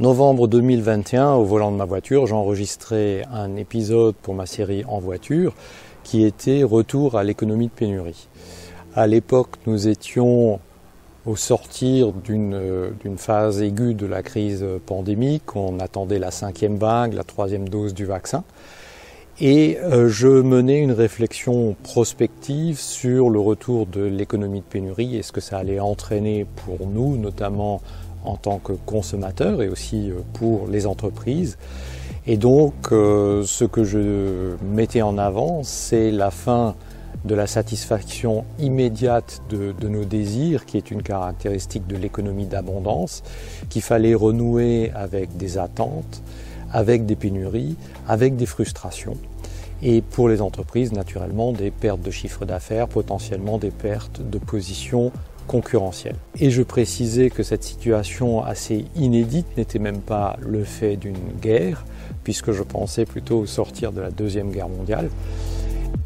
Novembre 2021, au volant de ma voiture, j'enregistrais un épisode pour ma série En voiture qui était Retour à l'économie de pénurie. À l'époque, nous étions au sortir d'une phase aiguë de la crise pandémique. On attendait la cinquième vague, la troisième dose du vaccin. Et euh, je menais une réflexion prospective sur le retour de l'économie de pénurie et ce que ça allait entraîner pour nous, notamment en tant que consommateurs et aussi euh, pour les entreprises. Et donc, euh, ce que je mettais en avant, c'est la fin de la satisfaction immédiate de, de, nos désirs, qui est une caractéristique de l'économie d'abondance, qu'il fallait renouer avec des attentes, avec des pénuries, avec des frustrations. Et pour les entreprises, naturellement, des pertes de chiffre d'affaires, potentiellement des pertes de position concurrentielle. Et je précisais que cette situation assez inédite n'était même pas le fait d'une guerre, puisque je pensais plutôt sortir de la Deuxième Guerre mondiale.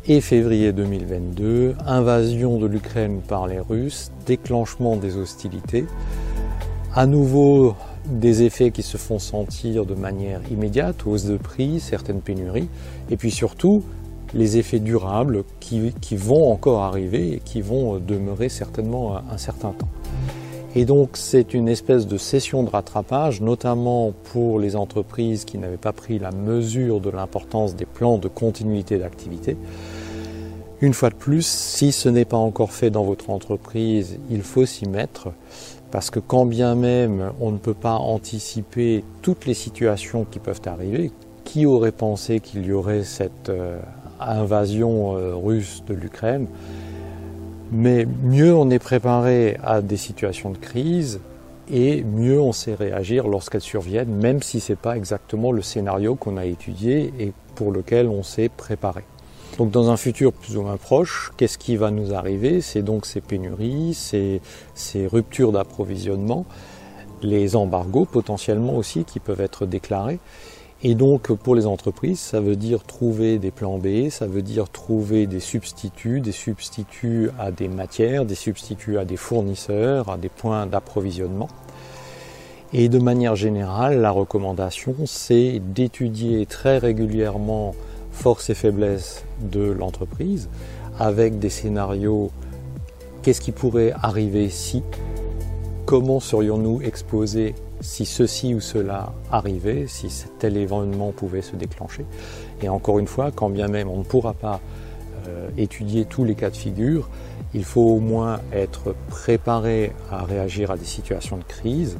Et février 2022, invasion de l'Ukraine par les Russes, déclenchement des hostilités, à nouveau des effets qui se font sentir de manière immédiate, hausse de prix, certaines pénuries, et puis surtout les effets durables qui, vont encore arriver et qui vont demeurer certainement un certain temps. Et donc c'est une espèce de session de rattrapage, notamment pour les entreprises qui n'avaient pas pris la mesure de l'importance des plans de continuité d'activité. Une fois de plus, si ce n'est pas encore fait dans votre entreprise, il faut s'y mettre parce que quand bien même on ne peut pas anticiper toutes les situations qui peuvent arriver, qui aurait pensé qu'il y aurait cette euh, invasion euh, russe de l'Ukraine Mais mieux on est préparé à des situations de crise et mieux on sait réagir lorsqu'elles surviennent, même si ce n'est pas exactement le scénario qu'on a étudié et pour lequel on s'est préparé. Donc dans un futur plus ou moins proche, qu'est-ce qui va nous arriver? C'est donc ces pénuries, ces, ces ruptures d'approvisionnement, les embargos potentiellement aussi qui peuvent être déclarés. Et donc pour les entreprises, ça veut dire trouver des plans B, ça veut dire trouver des substituts, des substituts à des matières, des substituts à des fournisseurs, à des points d'approvisionnement. Et de manière générale, la recommandation, c'est d'étudier très régulièrement forces et faiblesses de l'entreprise, avec des scénarios, qu'est-ce qui pourrait arriver si, comment serions-nous exposés si ceci ou cela arrivait, si tel événement pouvait se déclencher. Et encore une fois, quand bien même on ne pourra pas euh, étudier tous les cas de figure, il faut au moins être préparé à réagir à des situations de crise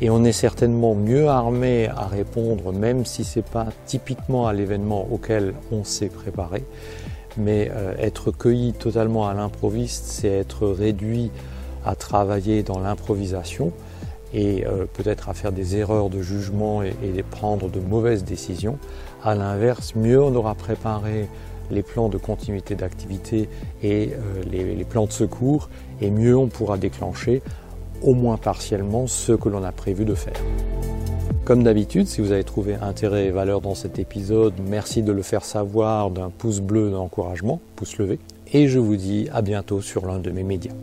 et on est certainement mieux armé à répondre, même si ce n'est pas typiquement à l'événement auquel on s'est préparé. Mais euh, être cueilli totalement à l'improviste, c'est être réduit à travailler dans l'improvisation et euh, peut-être à faire des erreurs de jugement et, prendre de mauvaises décisions. À l'inverse, mieux on aura préparé les plans de continuité d'activité et euh, les plans de secours, et mieux on pourra déclencher au moins partiellement ce que l'on a prévu de faire. Comme d'habitude, si vous avez trouvé intérêt et valeur dans cet épisode, merci de le faire savoir d'un pouce bleu d'encouragement, pouce levé, et je vous dis à bientôt sur l'un de mes médias.